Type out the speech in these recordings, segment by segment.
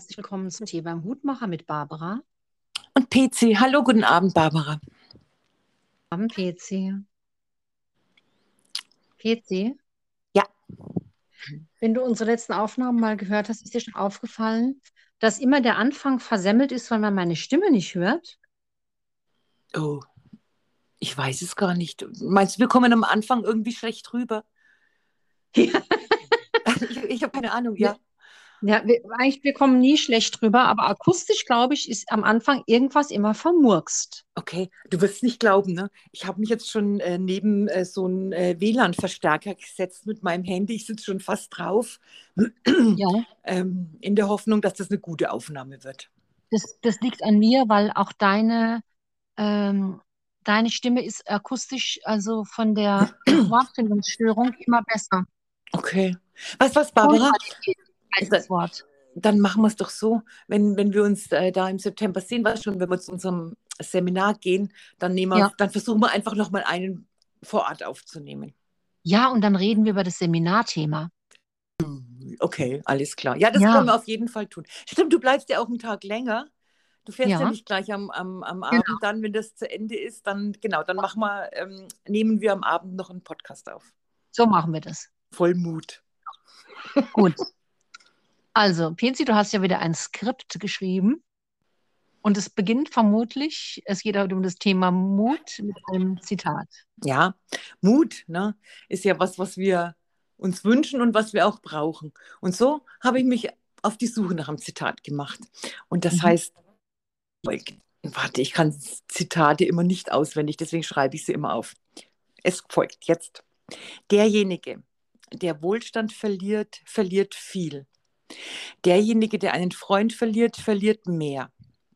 herzlich willkommen zum Tee beim Hutmacher mit Barbara. Und PC. Hallo, guten Abend, Barbara. Guten Abend, PC. PC? Ja. Wenn du unsere letzten Aufnahmen mal gehört hast, ist dir schon aufgefallen, dass immer der Anfang versemmelt ist, weil man meine Stimme nicht hört? Oh, ich weiß es gar nicht. Meinst du, wir kommen am Anfang irgendwie schlecht rüber? Ja. ich ich habe keine Ahnung, ja. Ja, wir, eigentlich, wir kommen nie schlecht drüber, aber akustisch, glaube ich, ist am Anfang irgendwas immer vermurkst. Okay, du wirst nicht glauben, ne? Ich habe mich jetzt schon äh, neben äh, so einen äh, WLAN-Verstärker gesetzt mit meinem Handy. Ich sitze schon fast drauf, Ja, ähm, in der Hoffnung, dass das eine gute Aufnahme wird. das, das liegt an mir, weil auch deine, ähm, deine Stimme ist akustisch, also von der Wortfindungsstörung immer besser. Okay. Weißt du was, Barbara? Tonqualität heißt das Wort. Dann machen wir es doch so, wenn, wenn wir uns äh, da im September sehen, was schon, wenn wir zu unserem Seminar gehen, dann, nehmen wir, Ja. dann versuchen wir einfach nochmal einen vor Ort aufzunehmen. Ja, und dann reden wir über das Seminarthema. Okay, alles klar. Ja, das Ja. können wir auf jeden Fall tun. Stimmt, du bleibst ja auch einen Tag länger. Du fährst ja, Ja. nicht gleich am, am, am Genau. Abend dann, wenn das zu Ende ist, dann genau, dann machen wir, ähm, nehmen wir am Abend noch einen Podcast auf. So machen wir das. Voll Mut. Gut. Also, Penzi, du hast ja wieder ein Skript geschrieben. Und es beginnt vermutlich, es geht heute um das Thema Mut mit einem Zitat. Ja, Mut, ne, ist ja was, was wir uns wünschen und was wir auch brauchen. Und so habe ich mich auf die Suche nach einem Zitat gemacht. Und das Mhm. heißt, warte, ich kann Zitate immer nicht auswendig, deswegen schreibe ich sie immer auf. Es folgt jetzt. Derjenige, der Wohlstand verliert, verliert viel. Derjenige, der einen Freund verliert, verliert mehr.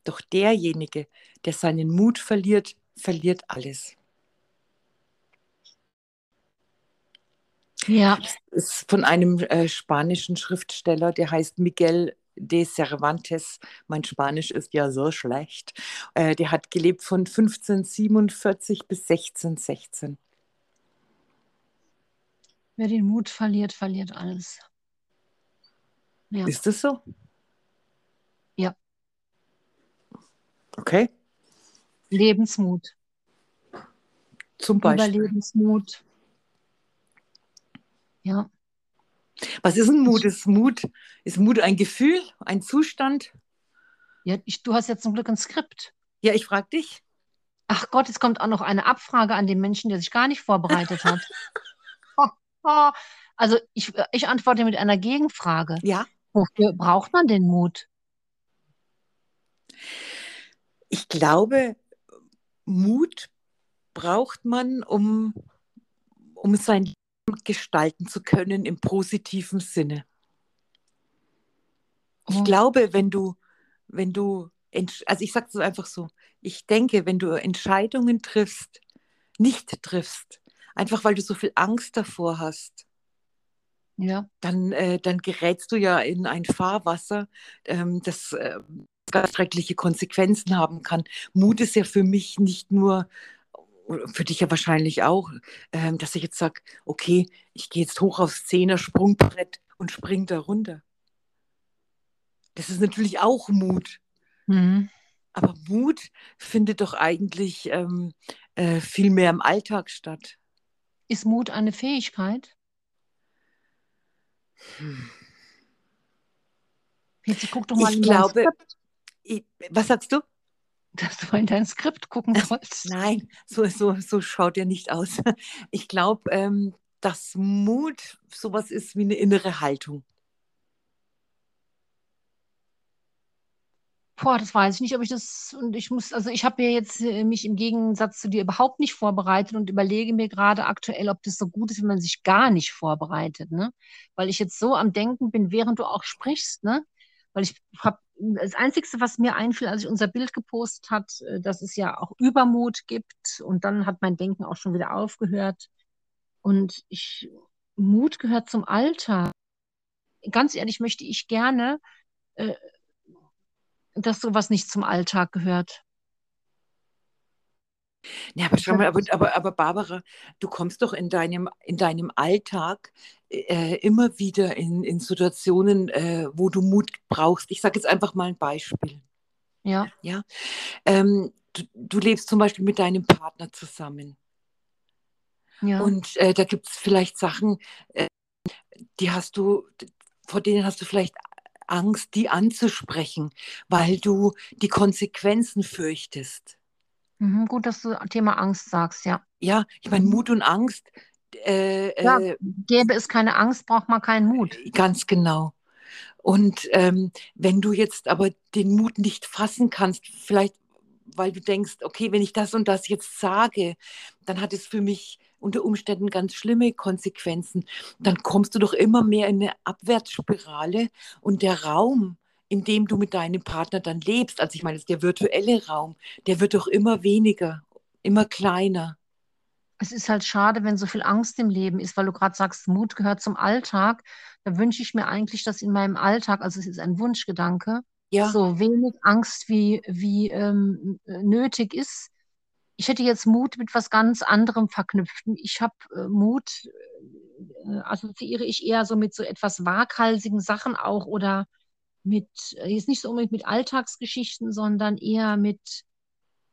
Doch derjenige, der seinen Mut verliert, verliert alles. Ja, ist von einem äh, spanischen Schriftsteller, der heißt Miguel de Cervantes. Mein Spanisch ist ja so schlecht. Äh, der hat gelebt von 1547 bis 1616. wer den Mut verliert, verliert alles. Ja. Ist das so? Ja. Okay, Lebensmut, zum Beispiel. Überlebensmut. Ja, Was ist ein Mut? Ist Mut, ist Mut ein Gefühl, ein Zustand? ja ich, du hast jetzt zum Glück ein Skript. Ja, ich frage dich. Ach Gott, jetzt kommt auch noch eine Abfrage an den Menschen, der sich gar nicht vorbereitet hat. Also ich, ich antworte mit einer Gegenfrage. Ja, Wofür braucht man den Mut? ich glaube, Mut braucht man, um, um sein Leben gestalten zu können im positiven Sinne. Ich Oh. glaube, wenn du, wenn du, also ich sage es einfach so, ich denke, wenn du Entscheidungen triffst, nicht triffst, einfach weil du so viel Angst davor hast, Ja, dann, äh, dann gerätst du ja in ein Fahrwasser, ähm, das äh, ganz schreckliche Konsequenzen haben kann. Mut ist ja für mich nicht nur, für dich ja wahrscheinlich auch, ähm, dass ich jetzt sage, okay, ich gehe jetzt hoch aufs Zehner-Sprungbrett und spring da runter. Das ist natürlich auch Mut. mhm. Aber Mut findet doch eigentlich ähm, äh, viel mehr im Alltag statt. Ist Mut eine Fähigkeit? Jetzt guck doch mal Ich glaube, Skript, ich, was sagst du? dass du in dein Skript gucken sollst. Nein, so, so, so schaut er nicht aus. Ich glaube, ähm, dass Mut sowas ist wie eine innere Haltung. Boah, das weiß ich nicht, ob ich das und ich muss, also ich habe ja jetzt äh, mich im Gegensatz zu dir überhaupt nicht vorbereitet und überlege mir gerade aktuell, ob das so gut ist, wenn man sich gar nicht vorbereitet, ne? Weil ich jetzt so am Denken bin, während du auch sprichst, ne? Weil ich habe das Einzige, was mir einfiel, als ich unser Bild gepostet hat, äh, dass es ja auch Übermut gibt und dann hat mein Denken auch schon wieder aufgehört und ich Mut gehört zum Alltag. Ganz ehrlich möchte ich gerne äh, dass sowas nicht zum Alltag gehört. Ja, aber schau mal, aber, aber, aber Barbara, du kommst doch in deinem, in deinem Alltag, äh, immer wieder in, in Situationen, äh, wo du Mut brauchst. Ich sage jetzt einfach mal ein Beispiel. Ja. Ja. Ähm, du, du lebst zum Beispiel mit deinem Partner zusammen. Ja. Und äh, da gibt es vielleicht Sachen, äh, die hast du, vor denen hast du vielleicht Angst, die anzusprechen, weil du die Konsequenzen fürchtest. Mhm, gut, dass du Thema Angst sagst, ja. Ja, ich meine, Mhm. Mut und Angst, äh, Ja, äh, gäbe es keine Angst, braucht man keinen Mut. ganz genau. Und ähm, wenn du jetzt aber den Mut nicht fassen kannst, vielleicht weil du denkst, okay, wenn ich das und das jetzt sage, dann hat es für mich unter Umständen ganz schlimme Konsequenzen. Dann kommst du doch immer mehr in eine Abwärtsspirale und der Raum, in dem du mit deinem Partner dann lebst, also ich meine, der virtuelle Raum, der wird doch immer weniger, immer kleiner. Es ist halt schade, wenn so viel Angst im Leben ist, weil du gerade sagst, Mut gehört zum Alltag. Da wünsche ich mir eigentlich, dass in meinem Alltag, also es ist ein Wunschgedanke, Ja, so wenig Angst wie, wie ähm, nötig ist. Ich hätte jetzt Mut mit was ganz anderem verknüpft. Ich habe äh, Mut, äh, assoziiere ich eher so mit so etwas waghalsigen Sachen auch oder mit, äh, jetzt nicht so unbedingt mit Alltagsgeschichten, sondern eher mit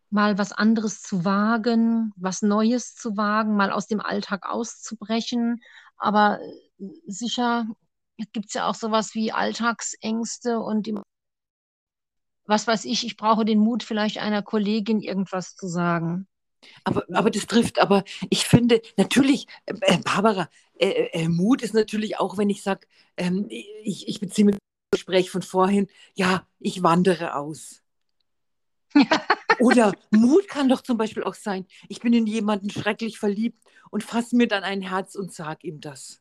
mal was anderes zu wagen, was Neues zu wagen, mal aus dem Alltag auszubrechen. Aber äh, sicher gibt es ja auch sowas wie Alltagsängste und im, was weiß ich, ich brauche den Mut, vielleicht einer Kollegin irgendwas zu sagen. aber, aber das trifft, aber ich finde, natürlich, äh, äh, Barbara, äh, äh, Mut ist natürlich auch, wenn ich sage, ähm, ich, ich beziehe mit dem Gespräch von vorhin, ja, ich wandere aus. Oder Mut kann doch zum Beispiel auch sein, ich bin in jemanden schrecklich verliebt und fasse mir dann ein Herz und sage ihm das.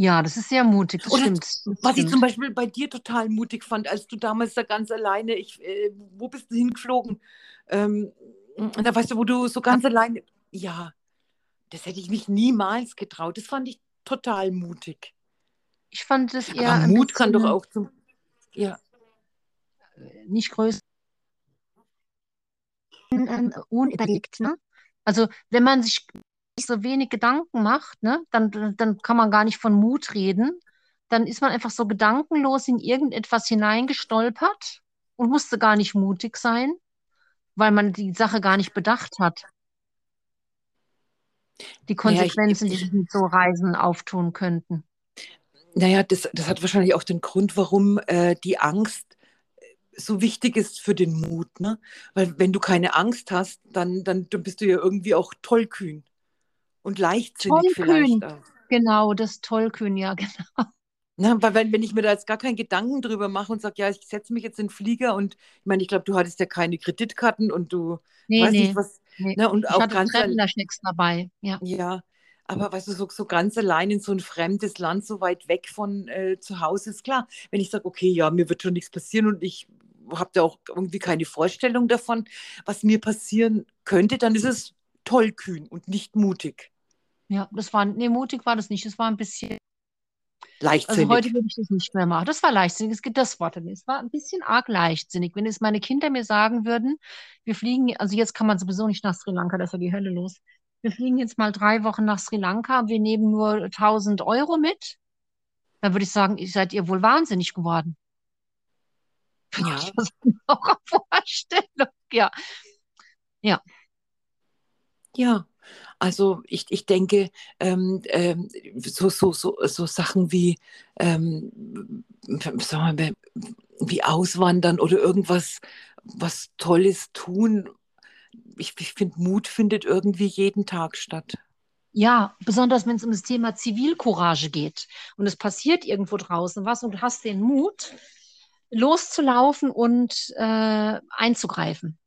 Ja, das ist sehr mutig, das Oder stimmt. Das Was ich zum Beispiel bei dir total mutig fand, als du damals da ganz alleine, ich, äh, wo bist du hingeflogen? Ähm, da weißt du, wo du so ganz alleine, ja, das hätte ich mich niemals getraut. Das fand ich total mutig. Ich fand das eher Aber Mut kann doch auch zum, ja, nicht größer, unüberlegt, ne? Also wenn man sich nicht so wenig Gedanken macht, ne, dann, dann kann man gar nicht von Mut reden. Dann ist man einfach so gedankenlos in irgendetwas hineingestolpert und musste gar nicht mutig sein, weil man die Sache gar nicht bedacht hat. Die naja, ich, Konsequenzen, die ich, sich mit so Reisen auftun könnten. naja, das, das hat wahrscheinlich auch den Grund, warum äh, die Angst so wichtig ist für den Mut, ne? Weil wenn du keine Angst hast, dann, dann, dann bist du ja irgendwie auch tollkühn und leichtsinnig vielleicht Tollkühn, auch. genau, das Tollkühn, ja, genau. Na, weil wenn, wenn ich mir da jetzt gar keinen Gedanken drüber mache und sage, ja, ich setze mich jetzt in den Flieger und ich meine, ich glaube, du hattest ja keine Kreditkarten und du Nee, weiß nicht nee, was, nee. ne, und Ich auch hatte ganz, Traveler-Schecks dabei, ja. ja, aber weißt du, so, so ganz allein in so ein fremdes Land, so weit weg von äh, zu Hause, ist klar. Wenn ich sage, okay, ja, mir wird schon nichts passieren und ich habe da auch irgendwie keine Vorstellung davon, was mir passieren könnte, dann ist es tollkühn und nicht mutig, Ja, das war, nee, mutig war das nicht. Das war ein bisschen, also leichtsinnig. heute würde ich das nicht mehr machen. Das war leichtsinnig. Es gibt das Wort. Es war ein bisschen arg leichtsinnig. Wenn es meine Kinder mir sagen würden, wir fliegen, also jetzt kann man sowieso nicht nach Sri Lanka, da ist ja die Hölle los. Wir fliegen jetzt mal drei Wochen nach Sri Lanka, wir nehmen nur 1000 Euro mit, dann würde ich sagen, ihr seid ihr wohl wahnsinnig geworden. Ja, Das ist eine Horrorvorstellung. Ja, ja. ja. Also ich, ich denke, ähm, ähm, so, so, so, so Sachen wie, ähm, sagen wir, wie Auswandern oder irgendwas, was Tolles tun. Ich, ich finde, Mut findet irgendwie jeden Tag statt. Ja, besonders wenn es um das Thema Zivilcourage geht und es passiert irgendwo draußen was und du hast den Mut, loszulaufen und äh, einzugreifen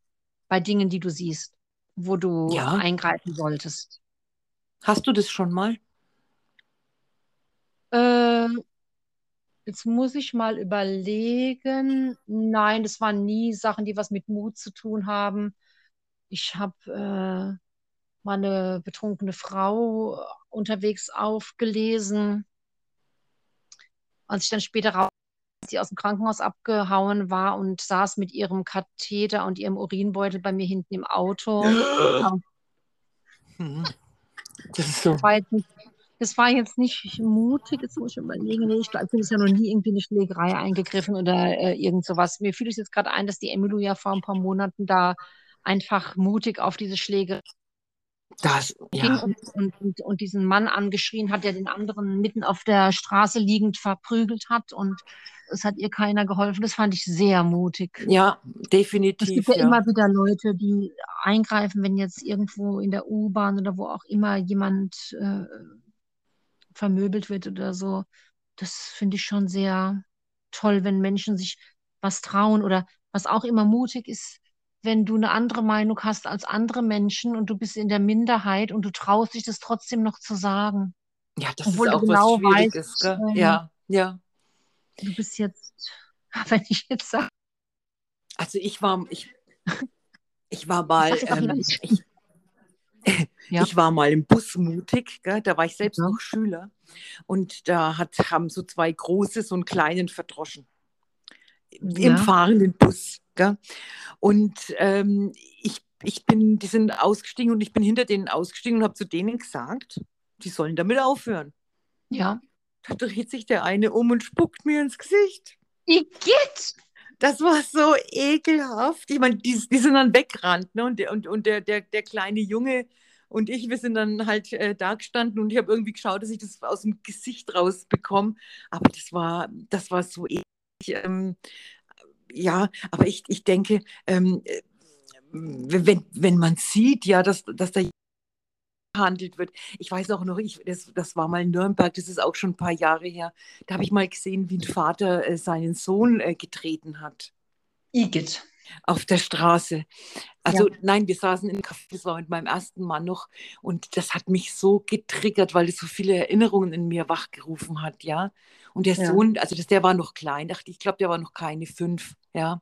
bei Dingen, die du siehst, wo du Ja, eingreifen solltest. hast du das schon mal? Äh, jetzt muss ich mal überlegen. Nein, das waren nie Sachen, die was mit Mut zu tun haben. Ich habe äh, mal eine betrunkene Frau unterwegs aufgelesen. Als ich dann später raus, sie aus dem Krankenhaus abgehauen war und saß mit ihrem Katheter und ihrem Urinbeutel bei mir hinten im Auto. Mhm. Das ist so. Das war jetzt nicht, das war jetzt nicht mutig, jetzt muss ich überlegen, nee, ich glaube, ich bin ja noch nie irgendwie in eine Schlägerei eingegriffen oder äh, irgend sowas. Mir fiel es jetzt gerade ein, dass die Emilio ja vor ein paar Monaten da einfach mutig auf diese Schläge Das, ja, und, und, und, diesen Mann angeschrien hat, der den anderen mitten auf der Straße liegend verprügelt hat und es hat ihr keiner geholfen. Das fand ich sehr mutig. ja, Es gibt definitiv, ja ja. immer wieder Leute, die eingreifen, wenn jetzt irgendwo in der U-Bahn oder wo auch immer jemand äh, vermöbelt wird oder so. Das finde ich schon sehr toll, wenn Menschen sich was trauen oder was auch immer mutig ist, wenn du eine andere Meinung hast als andere Menschen und du bist in der Minderheit und du traust dich das trotzdem noch zu sagen, Ja, das ist obwohl du auch was genau Schwieriges, weißt, gell? ähm, Ja, ja. du bist jetzt, wenn ich jetzt sage, Also ich war, ich, ich war mal, ähm, ich, Ja, ich war mal im Bus mutig, gell? Da war ich selbst ja, noch Schüler und da hat, haben so zwei große so einen kleinen verdroschen im ja, fahrenden Bus. Gell? Und ähm, ich, ich bin, die sind ausgestiegen und ich bin hinter denen ausgestiegen und habe zu denen gesagt, die sollen damit aufhören. ja. Da dreht sich der eine um und spuckt mir ins Gesicht. Igitt! Das war so ekelhaft. Ich meine, die, die sind dann weggerannt, ne? Und, der, und, und der, der, der kleine Junge und ich, wir sind dann halt äh, da gestanden und ich habe irgendwie geschaut, dass ich das aus dem Gesicht rausbekomme. Aber das war, das war so eklig. Ähm, ja, aber ich, ich denke, ähm, äh, wenn, wenn man sieht, ja, dass, dass da gehandelt wird. Ich weiß auch noch, ich, das, das war mal in Nürnberg, das ist auch schon ein paar Jahre her. Da habe ich mal gesehen, wie ein Vater äh, seinen Sohn äh, getreten hat Igitt. Auf der Straße. Ja, Also nein, wir saßen im Café, das war mit meinem ersten Mann noch und das hat mich so getriggert, weil es so viele Erinnerungen in mir wachgerufen hat, ja. Und der ja. Sohn, also das, der war noch klein, dachte ich, glaube, der war noch keine fünf, ja.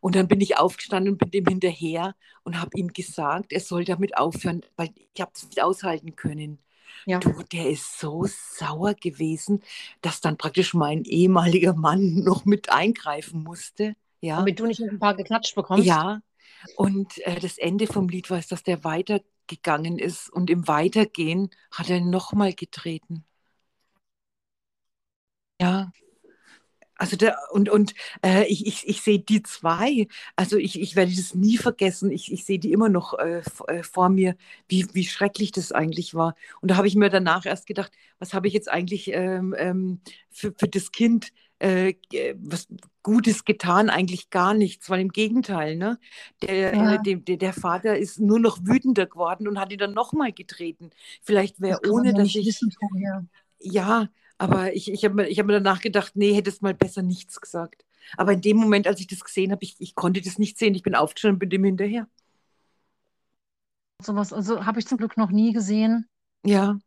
Und dann bin ich aufgestanden und bin dem hinterher und habe ihm gesagt, er soll damit aufhören, weil ich habe es nicht aushalten können. Ja. Du, der ist so sauer gewesen, dass dann praktisch mein ehemaliger Mann noch mit eingreifen musste, ja. Damit du nicht ein paar geklatscht bekommst. Ja, und äh, das Ende vom Lied war es, dass der weitergegangen ist und im Weitergehen hat er nochmal getreten. Ja, also der, und, und äh, ich, ich, ich sehe die zwei, also ich, ich werde das nie vergessen, ich, ich sehe die immer noch äh, äh, vor mir, wie, wie schrecklich das eigentlich war. Und da habe ich mir danach erst gedacht, was habe ich jetzt eigentlich ähm, ähm, für, für das Kind äh, ge- was Gutes getan? Eigentlich gar nichts, weil im Gegenteil, ne? Der, äh, Ja, dem- der, Vater ist nur noch wütender geworden und hat ihn dann nochmal getreten. Vielleicht das wäre man ohne, dass ich wissen ja, aber ich, ich habe mir, ich hab mir danach gedacht, nee, hättest mal besser nichts gesagt. Aber in dem Moment, als ich das gesehen habe, ich, ich konnte das nicht sehen. Ich bin aufgestanden und bin dem hinterher. Sowas, also habe ich zum Glück noch nie gesehen. Ja,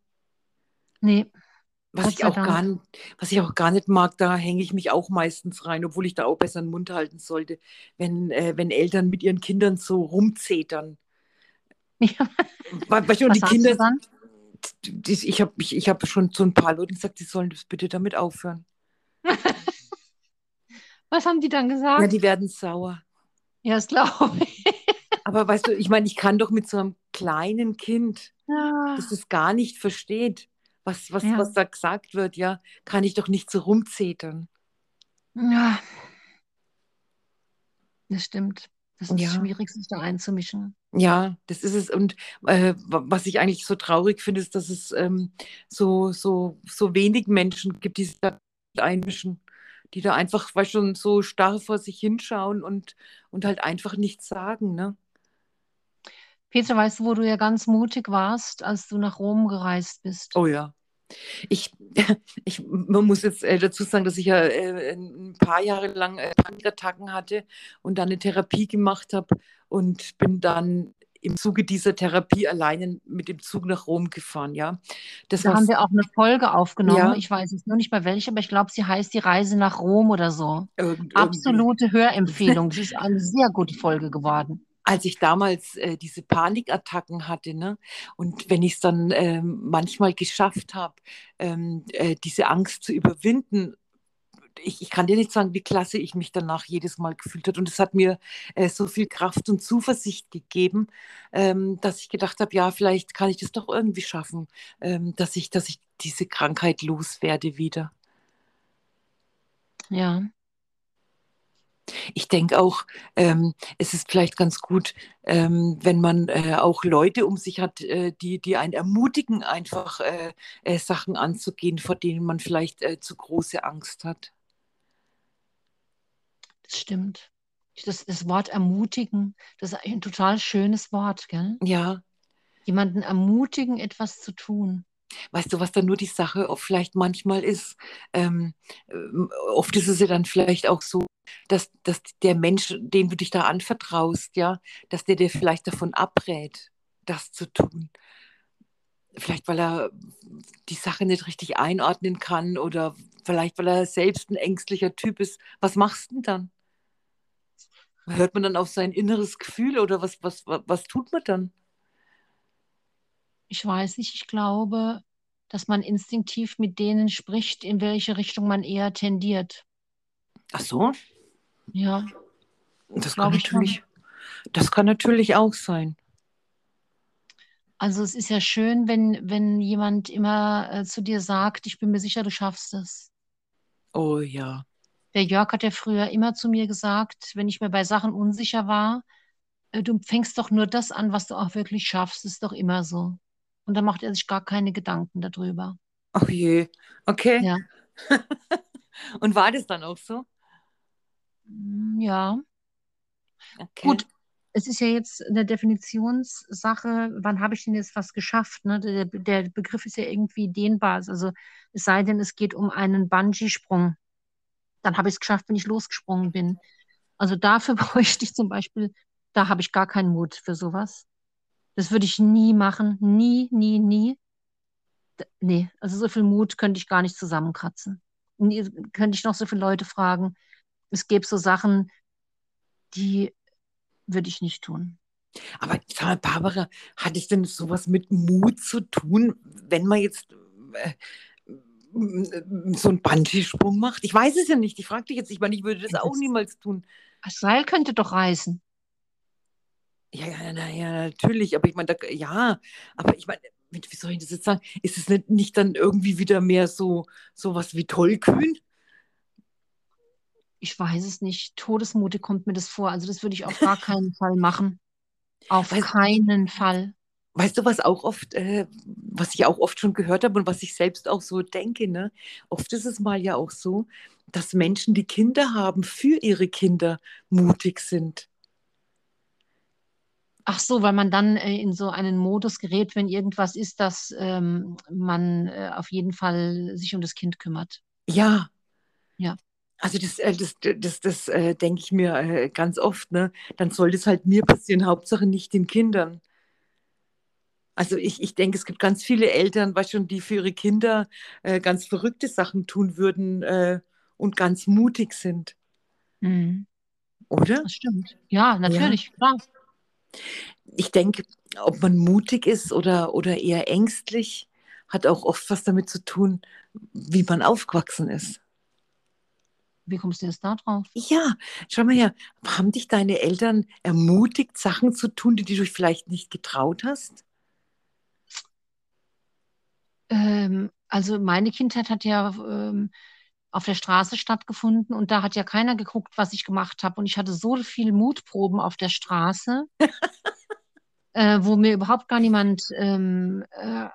Nee, was ich auch gar nicht, was ich auch gar nicht mag, da hänge ich mich auch meistens rein, obwohl ich da auch besser den Mund halten sollte, wenn, äh, wenn Eltern mit ihren Kindern so rumzetern. Ja, We- Weißt du, und die Kinder, die, ich habe ich, ich hab schon zu ein paar Leuten gesagt, sie sollen das bitte damit aufhören. Was haben die dann Ja, gesagt? die werden sauer. Ja, das glaube ich. Aber weißt du, ich meine, ich kann doch mit so einem kleinen Kind, das Ja, es gar nicht versteht, was, was, ja, was da gesagt wird, ja, kann ich doch nicht so rumzetern. ja, das stimmt. Das ist Ja, schwierig, sich da einzumischen. ja, das ist es. Und äh, wa- was ich eigentlich so traurig finde, ist, dass es ähm, so, so, so wenig Menschen gibt, die sich da einmischen, die da einfach, weil schon so starr vor sich hinschauen und, und halt einfach nichts sagen, ne? Peter, weißt du, wo du ja ganz mutig warst, als du nach Rom gereist bist? Oh ja. Ich, ich, man muss jetzt äh, dazu sagen, dass ich ja äh, ein paar Jahre lang äh, Panikattacken hatte und dann eine Therapie gemacht habe und bin dann im Zuge dieser Therapie alleine mit dem Zug nach Rom gefahren, ja. Das Da haben wir auch eine Folge aufgenommen. ja, Ich weiß jetzt nur nicht mehr welche, aber ich glaube, sie heißt Die Reise nach Rom oder so. irgend, irgendwie. Absolute Hörempfehlung. Das ist eine sehr gute Folge geworden. Als ich damals äh, diese Panikattacken hatte, ne? Und wenn ich es dann ähm, manchmal geschafft habe, ähm, äh, diese Angst zu überwinden, ich, ich kann dir nicht sagen, wie klasse ich mich danach jedes Mal gefühlt habe. Und es hat mir äh, so viel Kraft und Zuversicht gegeben, ähm, dass ich gedacht habe, ja, vielleicht kann ich das doch irgendwie schaffen, ähm, dass ich, dass ich diese Krankheit loswerde wieder. Ja. Ich denke auch, ähm, es ist vielleicht ganz gut, ähm, wenn man äh, auch Leute um sich hat, äh, die, die einen ermutigen, einfach äh, äh Sachen anzugehen, vor denen man vielleicht äh, zu große Angst hat. Das stimmt. Das, das Wort ermutigen, das ist ein total schönes Wort, gell? Ja. Jemanden ermutigen, etwas zu tun. Weißt du, was dann nur die Sache vielleicht manchmal ist? Ähm, ähm, oft ist es ja dann vielleicht auch so, dass, dass der Mensch, den du dich da anvertraust, ja, dass der dir vielleicht davon abrät, das zu tun. Vielleicht, weil er die Sache nicht richtig einordnen kann oder vielleicht, weil er selbst ein ängstlicher Typ ist. Was machst du denn dann? Hört man dann auf sein inneres Gefühl oder was, was, was, was tut man dann? Ich weiß nicht, ich glaube, dass man instinktiv mit denen spricht, in welche Richtung man eher tendiert. Ach so? Ja. Das kann natürlich, das kann natürlich auch sein. Also es ist ja schön, wenn, wenn jemand immer äh, zu dir sagt, ich bin mir sicher, du schaffst es. Oh ja. Der Jörg hat ja früher immer zu mir gesagt, wenn ich mir bei Sachen unsicher war, äh, du fängst doch nur das an, was du auch wirklich schaffst. Ist doch immer so. Und dann macht er sich gar keine Gedanken darüber. Ach je, okay. Ja. Und war das dann auch so? Mm, ja. Okay. Gut, es ist ja jetzt eine Definitionssache, wann habe ich denn jetzt was geschafft? Ne? Der, der Begriff ist ja irgendwie dehnbar. Also es sei denn, es geht um einen Bungee-Sprung. Dann habe ich es geschafft, wenn ich losgesprungen bin. Also dafür bräuchte ich zum Beispiel, da habe ich gar keinen Mut für sowas. Das würde ich nie machen. Nie, nie, nie. D- Nee, also so viel Mut könnte ich gar nicht zusammenkratzen. Nie, könnte ich noch so viele Leute fragen. Es gäbe so Sachen, die würde ich nicht tun. Aber sag mal, Barbara, hat es denn sowas mit Mut zu tun, wenn man jetzt äh, so einen Bungee-Sprung macht? Ich weiß es ja nicht. Ich frage dich jetzt. Ich meine, ich würde das auch niemals tun. Das Seil könnte doch reißen. Ja, ja, na, ja, natürlich. Aber ich meine, ja, aber ich meine, wie wie soll ich das jetzt sagen? Ist es nicht, nicht dann irgendwie wieder mehr so sowas wie tollkühn? Ich weiß es nicht. Todesmutig kommt mir das vor. Also das würde ich auf gar keinen Fall machen. Auf Weißt- keinen Fall. Weißt du, was auch oft, äh, was ich auch oft schon gehört habe und was ich selbst auch so denke, ne? Oft ist es mal ja auch so, dass Menschen, die Kinder haben, für ihre Kinder mutig sind. Ach so, weil man dann äh, in so einen Modus gerät, wenn irgendwas ist, dass ähm, man äh, auf jeden Fall sich um das Kind kümmert. Ja. Ja. Also das, äh, das, das, das äh, denke ich mir äh, ganz oft, ne? Dann soll das halt mir passieren, Hauptsache nicht den Kindern. Also ich, ich denke, es gibt ganz viele Eltern, was schon, die für ihre Kinder äh, ganz verrückte Sachen tun würden äh, und ganz mutig sind, Mhm. oder? Das stimmt. Ja, natürlich, klar. Ich denke, ob man mutig ist oder, oder eher ängstlich, hat auch oft was damit zu tun, wie man aufgewachsen ist. Wie kommst du jetzt da drauf? Ja, schau mal her, haben dich deine Eltern ermutigt, Sachen zu tun, die du dich vielleicht nicht getraut hast? Ähm, also meine Kindheit hat ja ähm, auf der Straße stattgefunden und da hat ja keiner geguckt, was ich gemacht habe. Und ich hatte so viel Mutproben auf der Straße, äh, wo mir überhaupt gar niemand ähm, äh,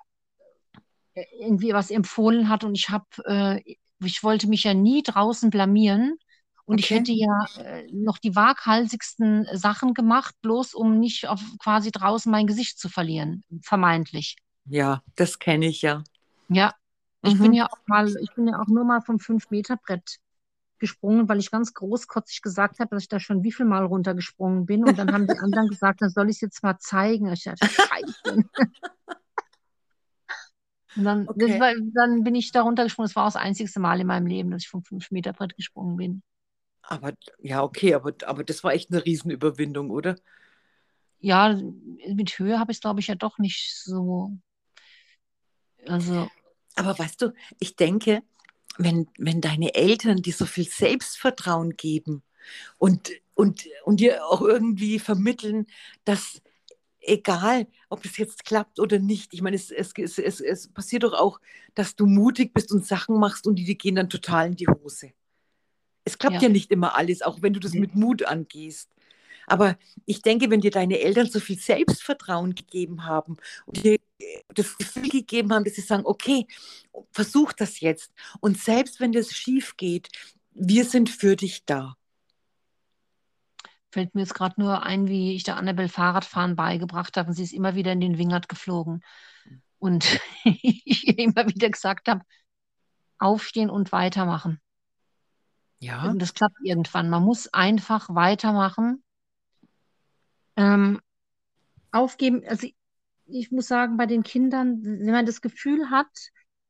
irgendwie was empfohlen hat. Und ich habe, äh, ich wollte mich ja nie draußen blamieren. Und ich Okay. hätte ja äh, noch die waghalsigsten Sachen gemacht, bloß um nicht auf quasi draußen mein Gesicht zu verlieren, vermeintlich. Ja, das kenne ich ja. Ja, ich Mhm. bin ja auch mal, ich bin ja auch nur mal vom 5-Meter-Brett gesprungen, weil ich ganz großkotzig gesagt habe, dass ich da schon wie viel Mal runtergesprungen bin. Und dann haben die anderen gesagt, dann soll ich es jetzt mal zeigen. Ich dachte, Scheiße. Und dann, Okay. war, dann bin ich da runtergesprungen. Das war auch das einzigste Mal in meinem Leben, dass ich vom 5-Meter-Brett gesprungen bin. Aber ja, okay, aber, aber das war echt eine Riesenüberwindung, oder? Ja, mit Höhe habe ich es, glaube ich, ja doch nicht so. Also, Aber weißt du, ich denke, wenn, wenn deine Eltern dir so viel Selbstvertrauen geben und, und, und dir auch irgendwie vermitteln, dass egal, ob es jetzt klappt oder nicht. Ich meine, es, es, es, es, es passiert doch auch, dass du mutig bist und Sachen machst und die, die gehen dann total in die Hose. Es klappt ja. ja nicht immer alles, auch wenn du das mit Mut angehst. Aber ich denke, wenn dir deine Eltern so viel Selbstvertrauen gegeben haben und dir das Gefühl gegeben haben, dass sie sagen, okay, versuch das jetzt. Und selbst wenn das schief geht, wir sind für dich da. Fällt mir jetzt gerade nur ein, wie ich der Annabelle Fahrradfahren beigebracht habe und sie ist immer wieder in den Wingert geflogen. Und ich ihr immer wieder gesagt habe, aufstehen und weitermachen. Ja. Und das klappt irgendwann. Man muss einfach weitermachen. Ähm, aufgeben, also ich, ich muss sagen, bei den Kindern, wenn man das Gefühl hat,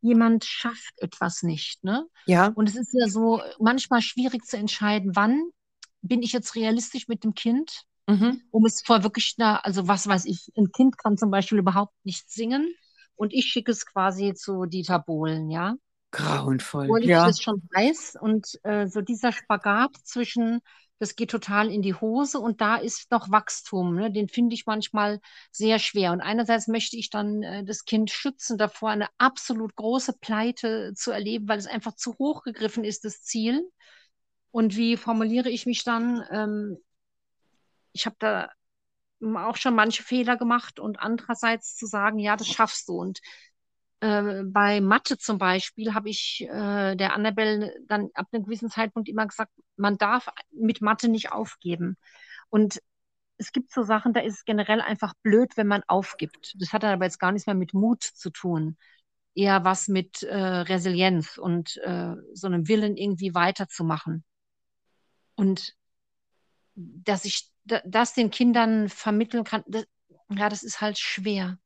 jemand schafft etwas nicht, ne? Ja. Und es ist ja so manchmal schwierig zu entscheiden, wann bin ich jetzt realistisch mit dem Kind, mhm. um es vor wirklich, na, also was weiß ich, ein Kind kann zum Beispiel überhaupt nicht singen und ich schicke es quasi zu Dieter Bohlen, ja. Grauenvoll. Obwohl ich ja. das schon weiß und äh, so dieser Spagat zwischen das geht total in die Hose und da ist noch Wachstum. Ne? Den finde ich manchmal sehr schwer. Und einerseits möchte ich dann äh, das Kind schützen davor, eine absolut große Pleite zu erleben, weil es einfach zu hoch gegriffen ist, das Ziel. Und wie formuliere ich mich dann? Ähm, ich habe da auch schon manche Fehler gemacht und andererseits zu sagen, ja, das schaffst du. Und äh, bei Mathe zum Beispiel habe ich äh, der Annabelle dann ab einem gewissen Zeitpunkt immer gesagt, man darf mit Mathe nicht aufgeben. Und es gibt so Sachen, da ist es generell einfach blöd, wenn man aufgibt. Das hat dann aber jetzt gar nichts mehr mit Mut zu tun. Eher was mit äh, Resilienz und äh, so einem Willen, irgendwie weiterzumachen. Und dass ich das den Kindern vermitteln kann, das, ja, das ist halt schwer.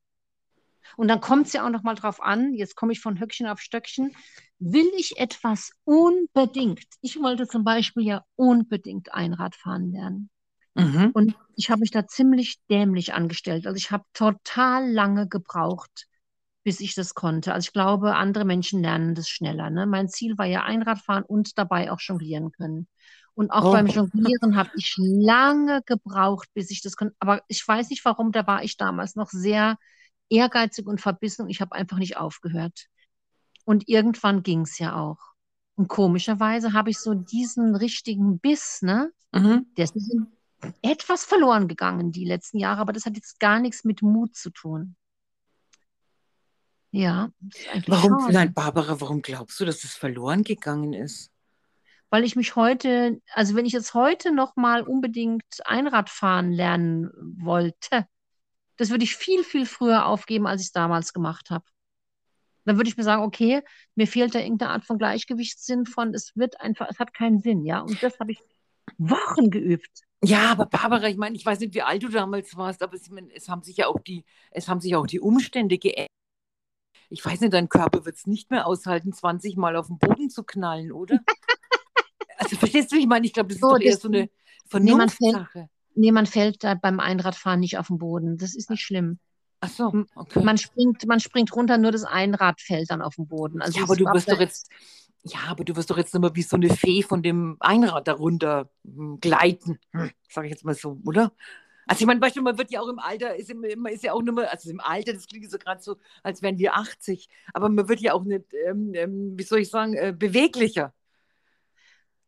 Und dann kommt es ja auch noch mal drauf an, jetzt komme ich von Höckchen auf Stöckchen, will ich etwas unbedingt? Ich wollte zum Beispiel ja unbedingt Einrad fahren lernen. Mhm. Und ich habe mich da ziemlich dämlich angestellt. Also ich habe total lange gebraucht, bis ich das konnte. Also ich glaube, andere Menschen lernen das schneller. Ne? Mein Ziel war ja Einradfahren und dabei auch jonglieren können. Und auch oh. beim Jonglieren habe ich lange gebraucht, bis ich das konnte. Aber ich weiß nicht warum, da war ich damals noch sehr ehrgeizig und verbissen und ich habe einfach nicht aufgehört. Und irgendwann ging es ja auch. Und komischerweise habe ich so diesen richtigen Biss, ne? Mhm. Der ist etwas verloren gegangen die letzten Jahre, aber das hat jetzt gar nichts mit Mut zu tun. Ja. Warum, nein, Barbara, warum glaubst du, dass es verloren gegangen ist? Weil ich mich heute, also wenn ich jetzt heute noch mal unbedingt Einrad fahren lernen wollte, das würde ich viel, viel früher aufgeben, als ich es damals gemacht habe. Dann würde ich mir sagen, okay, mir fehlt da irgendeine Art von Gleichgewichtssinn von, es wird einfach, es hat keinen Sinn, ja. Und das habe ich Wochen geübt. Ja, aber Barbara, ich meine, ich weiß nicht, wie alt du damals warst, aber es, es haben sich ja auch die, es haben sich auch die Umstände geändert. Ich weiß nicht, dein Körper wird es nicht mehr aushalten, 20 Mal auf den Boden zu knallen, oder? also verstehst du, ich meine, ich glaube, das ist so, doch eher so eine Vernunftssache. Nee, man fällt da beim Einradfahren nicht auf den Boden. Das ist nicht schlimm. Ach so, okay. Man springt, man springt runter, nur das Einrad fällt dann auf den Boden. Also ja, aber du wirst doch jetzt, ja, aber du wirst doch jetzt immer wie so eine Fee von dem Einrad darunter hm, gleiten, hm, sage ich jetzt mal so, oder? Also ich meine, du, man wird ja auch im Alter, ist, immer, ist ja auch nur mal, also im Alter, das klingt so gerade so, als wären wir 80, aber man wird ja auch nicht, ähm, ähm, wie soll ich sagen, äh, beweglicher.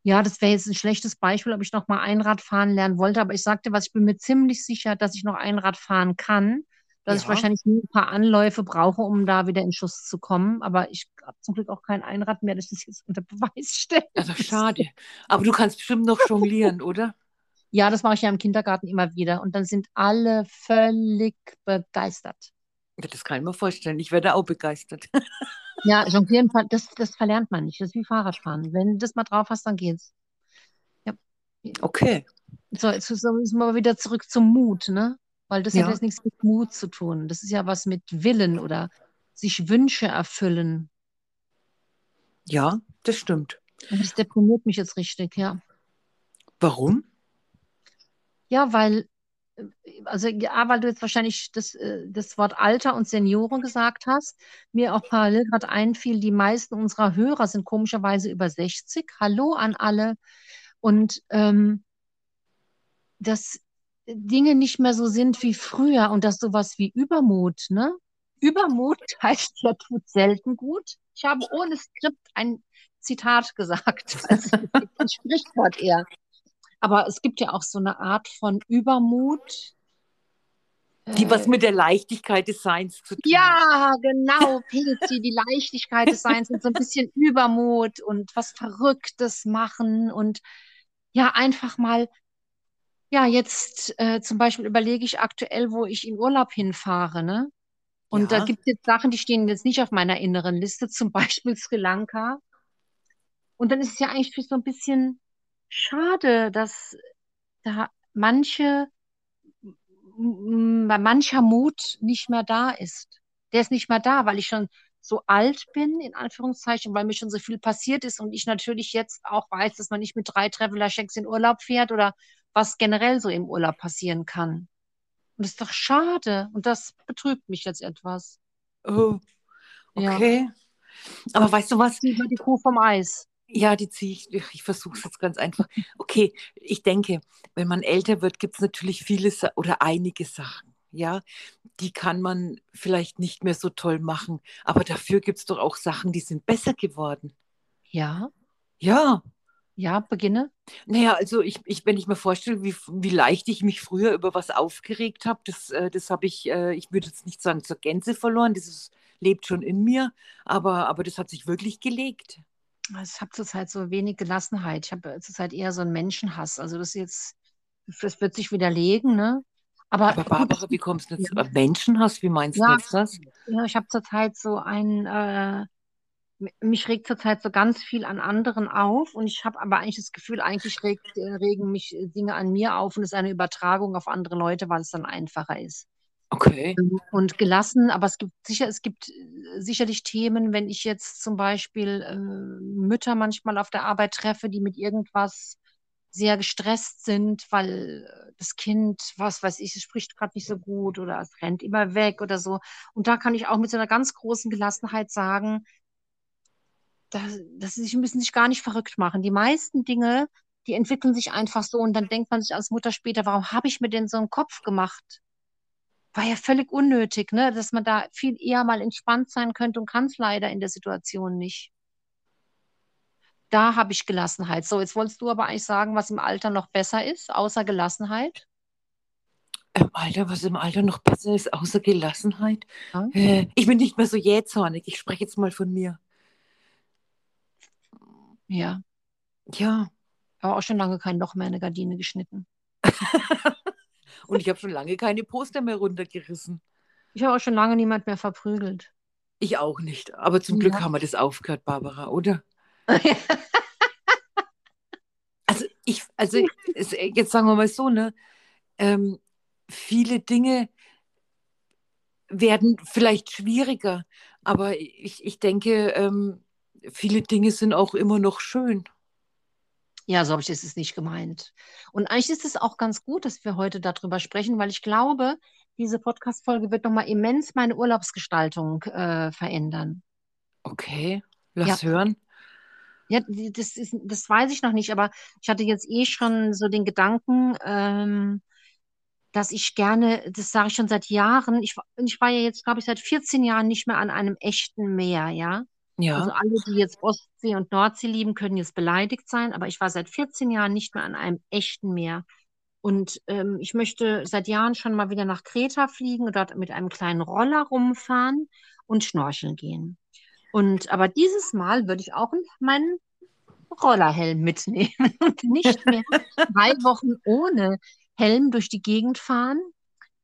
Ja, das wäre jetzt ein schlechtes Beispiel, ob ich noch mal Einrad fahren lernen wollte, aber ich sagte was, ich bin mir ziemlich sicher, dass ich noch Einrad fahren kann, dass ja. ich wahrscheinlich nur ein paar Anläufe brauche, um da wieder in Schuss zu kommen, aber ich habe zum Glück auch kein Einrad mehr, das ist jetzt unter Beweis stellt. Also schade. Aber du kannst bestimmt noch jonglieren, oder? Ja, das mache ich ja im Kindergarten immer wieder und dann sind alle völlig begeistert. Das kann ich mir vorstellen. Ich werde auch begeistert. Ja, Jonglieren, das, das verlernt man nicht. Das ist wie Fahrradfahren. Wenn du das mal drauf hast, dann geht's. Ja. Okay. So, jetzt müssen wir wieder zurück zum Mut, ne? Weil das ja. hat jetzt nichts mit Mut zu tun. Das ist ja was mit Willen oder sich Wünsche erfüllen. Ja, das stimmt. Und das deprimiert mich jetzt richtig, ja. Warum? Ja, weil also ja, weil du jetzt wahrscheinlich das, äh, das Wort Alter und Senioren gesagt hast, mir auch parallel gerade einfiel, die meisten unserer Hörer sind komischerweise über 60. Hallo an alle. Und ähm, das Dinge nicht mehr so sind wie früher und dass sowas wie Übermut, ne? Übermut heißt ja, tut selten gut. Ich habe ohne Skript ein Zitat gesagt, also ein Sprichwort eher. Aber es gibt ja auch so eine Art von Übermut. Die was mit der Leichtigkeit des Seins zu tun Ja, genau, Pilzi, die Leichtigkeit des Seins und so ein bisschen Übermut und was Verrücktes machen und ja, einfach mal, ja, jetzt äh, zum Beispiel überlege ich aktuell, wo ich in Urlaub hinfahre, ne? Und da Ja, gibt es jetzt Sachen, die stehen jetzt nicht auf meiner inneren Liste, zum Beispiel Sri Lanka. Und dann ist es ja eigentlich so ein bisschen schade, dass da manche, mancher Mut nicht mehr da ist. Der ist nicht mehr da, weil ich schon so alt bin, in Anführungszeichen, weil mir schon so viel passiert ist und ich natürlich jetzt auch weiß, dass man nicht mit drei Traveler-Schecks in Urlaub fährt oder was generell so im Urlaub passieren kann. Und das ist doch schade. Und das betrübt mich jetzt etwas. oh, Ja. okay. Aber weißt du was? Mal die Kuh vom Eis. Ja, die ziehe ich. Ich versuche es jetzt ganz einfach. Okay, ich denke, wenn man älter wird, gibt es natürlich viele Sa oder einige Sachen, ja, die kann man vielleicht nicht mehr so toll machen. Aber dafür gibt es doch auch Sachen, die sind besser geworden. Ja, Ja, ja, beginne. naja, also ich, ich, wenn ich mir vorstelle, wie, wie leicht ich mich früher über was aufgeregt habe, das, äh, das habe ich, äh, ich würde jetzt nicht sagen zur Gänze verloren, das ist, lebt schon in mir, aber, aber das hat sich wirklich gelegt. Ich habe zurzeit so wenig Gelassenheit. Ich habe zurzeit eher so einen Menschenhass. Also das ist jetzt, das wird sich widerlegen, ne? Aber Aber Barbara, wie kommst du ja, jetzt? Menschen hast, wie meinst du ja, jetzt das? ja, ich habe zurzeit so ein, äh, mich regt zurzeit so ganz viel an anderen auf und ich habe aber eigentlich das Gefühl, eigentlich regt, äh, regen mich äh, Dinge an mir auf und es ist eine Übertragung auf andere Leute, weil es dann einfacher ist. Okay. Und gelassen, aber es gibt sicher, es gibt äh, sicherlich Themen, wenn ich jetzt zum Beispiel äh, Mütter manchmal auf der Arbeit treffe, die mit irgendwas sehr gestresst sind, weil das Kind, was weiß ich, es spricht gerade nicht so gut oder es rennt immer weg oder so. Und da kann ich auch mit so einer ganz großen Gelassenheit sagen, dass, dass sie sich müssen sich gar nicht verrückt machen. Die meisten Dinge, die entwickeln sich einfach so und dann denkt man sich als Mutter später, warum habe ich mir denn so einen Kopf gemacht? War ja völlig unnötig, ne? Dass man da viel eher mal entspannt sein könnte und kann es leider in der Situation nicht. Da habe ich Gelassenheit. So, jetzt wolltest du aber eigentlich sagen, was im Alter noch besser ist, außer Gelassenheit. Im Alter, was im Alter noch besser ist, außer Gelassenheit? Äh, ich bin nicht mehr so jähzornig. Ich spreche jetzt mal von mir. ja. Ja. aber auch schon lange kein Loch mehr in der Gardine geschnitten. Und ich habe schon lange keine Poster mehr runtergerissen. Ich habe auch schon lange niemand mehr verprügelt. Ich auch nicht. Aber zum Glück Ja. haben wir das aufgehört, Barbara, oder? Also ich, also jetzt sagen wir mal so, ne? Ähm, viele Dinge werden vielleicht schwieriger, aber ich, ich denke, ähm, viele Dinge sind auch immer noch schön. Ja, so habe ich es jetzt nicht gemeint. Und eigentlich ist es auch ganz gut, dass wir heute darüber sprechen, weil ich glaube, diese Podcast-Folge wird nochmal immens meine Urlaubsgestaltung äh, verändern. Okay, Ja, lass hören. ja, das ist, das weiß ich noch nicht, aber ich hatte jetzt eh schon so den Gedanken, ähm, dass ich gerne, das sage ich schon seit Jahren, ich, war- ich war ja jetzt, glaube ich, seit 14 Jahren nicht mehr an einem echten Meer, ja. Also Ja, alle, die jetzt Ostsee und Nordsee lieben, können jetzt beleidigt sein, aber ich war seit 14 Jahren nicht mehr an einem echten Meer. Und ähm, ich möchte seit Jahren schon mal wieder nach Kreta fliegen und dort mit einem kleinen Roller rumfahren und schnorcheln gehen. Und aber dieses Mal würde ich auch meinen Rollerhelm mitnehmen und nicht mehr drei Wochen ohne Helm durch die Gegend fahren,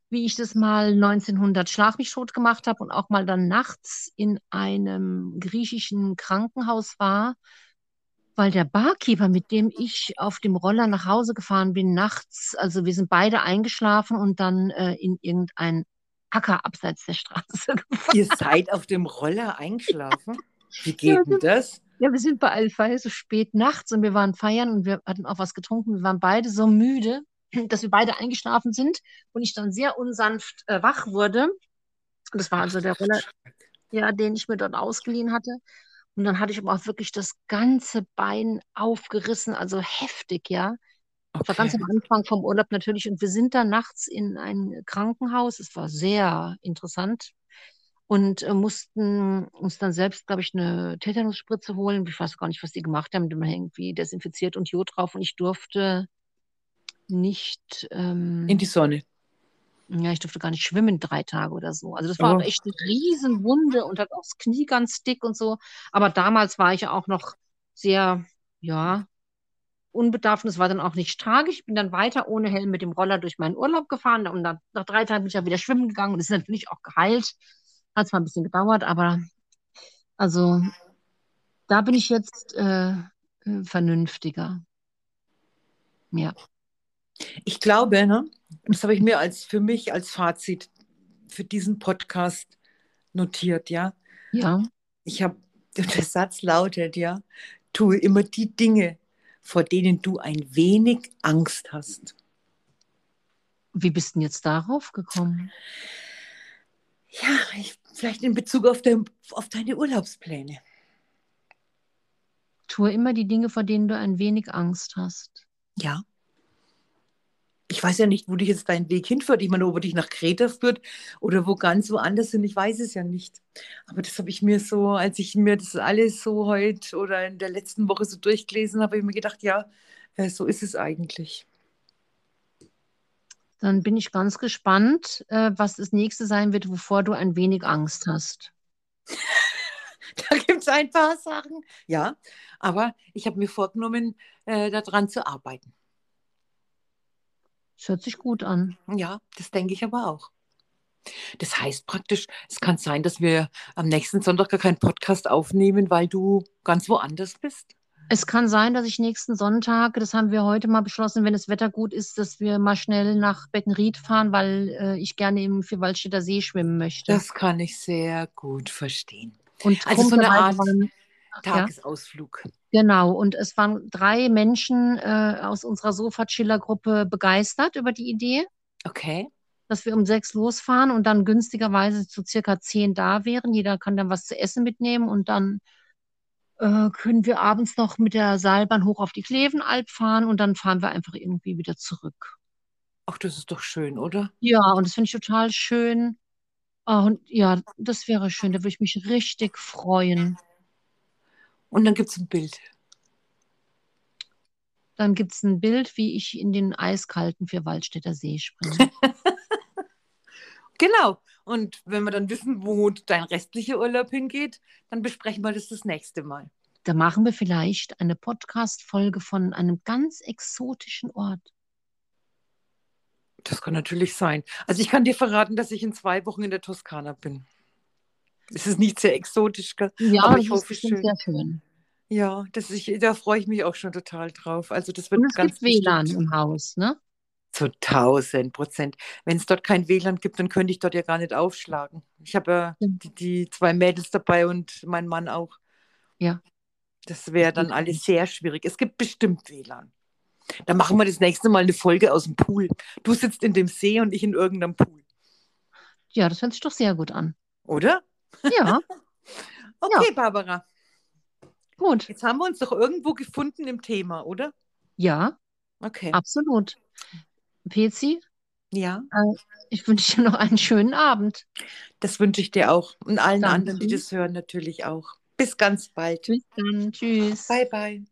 wie ich das mal 1900 Schlag mich tot gemacht habe und auch mal dann nachts in einem griechischen Krankenhaus war, weil der Barkeeper, mit dem ich auf dem Roller nach Hause gefahren bin, nachts, also wir sind beide eingeschlafen und dann äh, in irgendein Acker abseits der Straße gefahren. ihr seid auf dem Roller eingeschlafen? Wie geht denn das? ja, wir sind bei Alpha so spät nachts und wir waren feiern und wir hatten auch was getrunken. Wir waren beide so müde, dass wir beide eingeschlafen sind und ich dann sehr unsanft äh, wach wurde. Das war also der Roller, ja, den ich mir dort ausgeliehen hatte. Und dann hatte ich aber auch wirklich das ganze Bein aufgerissen, also heftig, ja. Okay. war ganz am Anfang vom Urlaub natürlich. Und wir sind dann nachts in ein Krankenhaus. Es war sehr interessant. Und äh, mussten uns dann selbst, glaube ich, eine Tetanusspritze holen. Ich weiß gar nicht, was die gemacht haben. Die haben irgendwie desinfiziert und Jod drauf. Und ich durfte nicht. Ähm, in die Sonne. Ja, ich durfte gar nicht schwimmen drei Tage oder so. Also das war oh. echt eine Riesenwunde und hat auch das Knie ganz dick und so. Aber damals war ich ja auch noch sehr, ja, unbedarft und es war dann auch nicht tragisch. Ich bin dann weiter ohne Helm mit dem Roller durch meinen Urlaub gefahren und dann, nach drei Tagen bin ich ja wieder schwimmen gegangen und es ist natürlich auch geheilt. Hat zwar ein bisschen gedauert, aber also da bin ich jetzt äh, äh vernünftiger. Ja. Ich glaube, ne, das habe ich mir als für mich als Fazit für diesen Podcast notiert, ja. Ja. Ich habe, der Satz lautet, ja, tue immer die Dinge, vor denen du ein wenig Angst hast. Wie bist du jetzt darauf gekommen? Ja, ich, vielleicht in Bezug auf, de, auf deine Urlaubspläne. Tue immer die Dinge, vor denen du ein wenig Angst hast. Ja ich weiß ja nicht, wo dich jetzt dein Weg hinführt. Ich meine, ob er dich nach Kreta führt oder wo ganz woanders sind, ich weiß es ja nicht. Aber das habe ich mir so, als ich mir das alles so heute oder in der letzten Woche so durchgelesen habe, habe ich mir gedacht, ja, äh, so ist es eigentlich. Dann bin ich ganz gespannt, äh, was das nächste sein wird, wovor du ein wenig Angst hast. da gibt es ein paar Sachen, ja. Aber ich habe mir vorgenommen, äh, daran zu arbeiten. Das hört sich gut an. Ja, das denke ich aber auch. Das heißt praktisch, es kann sein, dass wir am nächsten Sonntag gar keinen Podcast aufnehmen, weil du ganz woanders bist. Es kann sein, dass ich nächsten Sonntag, das haben wir heute mal beschlossen, wenn das Wetter gut ist, dass wir mal schnell nach Beckenried fahren, weil äh, ich gerne im Vierwaldstätter See schwimmen möchte. Das kann ich sehr gut verstehen. Und also so eine Art Tagesausflug. Ja? Genau, und es waren drei Menschen äh, aus unserer Sofa-Chiller-Gruppe begeistert über die Idee. Okay. Dass wir um sechs losfahren und dann günstigerweise zu circa zehn da wären. Jeder kann dann was zu essen mitnehmen und dann äh, können wir abends noch mit der Seilbahn hoch auf die Klevenalp fahren und dann fahren wir einfach irgendwie wieder zurück. Ach, das ist doch schön, oder? Ja, und das finde ich total schön. Oh, und ja, das wäre schön, da würde ich mich richtig freuen. Und dann gibt es ein Bild. Dann gibt es ein Bild, wie ich in den eiskalten Vierwaldstätter See springe. genau. Und wenn wir dann wissen, wo dein restlicher Urlaub hingeht, dann besprechen wir das das nächste Mal. Da machen wir vielleicht eine Podcast-Folge von einem ganz exotischen Ort. Das kann natürlich sein. Also ich kann dir verraten, dass ich in zwei Wochen in der Toskana bin. Es ist nicht sehr exotisch, ja, aber ich hoffe schön. sehr schön. Ja, das ich, da freue ich mich auch schon total drauf. Also das wird Und es ganz gibt WLAN im Haus, ne? Zu 1000 Prozent. Wenn es dort kein WLAN gibt, dann könnte ich dort ja gar nicht aufschlagen. Ich habe ja die, die, zwei Mädels dabei und mein Mann auch. Ja. Das wäre dann alles sehr schwierig. Es gibt bestimmt WLAN. Da machen wir das nächste Mal eine Folge aus dem Pool. Du sitzt in dem See und ich in irgendeinem Pool. Ja, das hört sich doch sehr gut an. Oder? Ja. okay, ja. Barbara. Gut. Jetzt haben wir uns doch irgendwo gefunden im Thema, oder? Ja. Okay. Absolut. Pezi? Ja. Äh, ich wünsche dir noch einen schönen Abend. Das wünsche ich dir auch. Und allen Danke. anderen, die das hören, natürlich auch. Bis ganz bald. Bis dann. Tschüss. Bye, bye.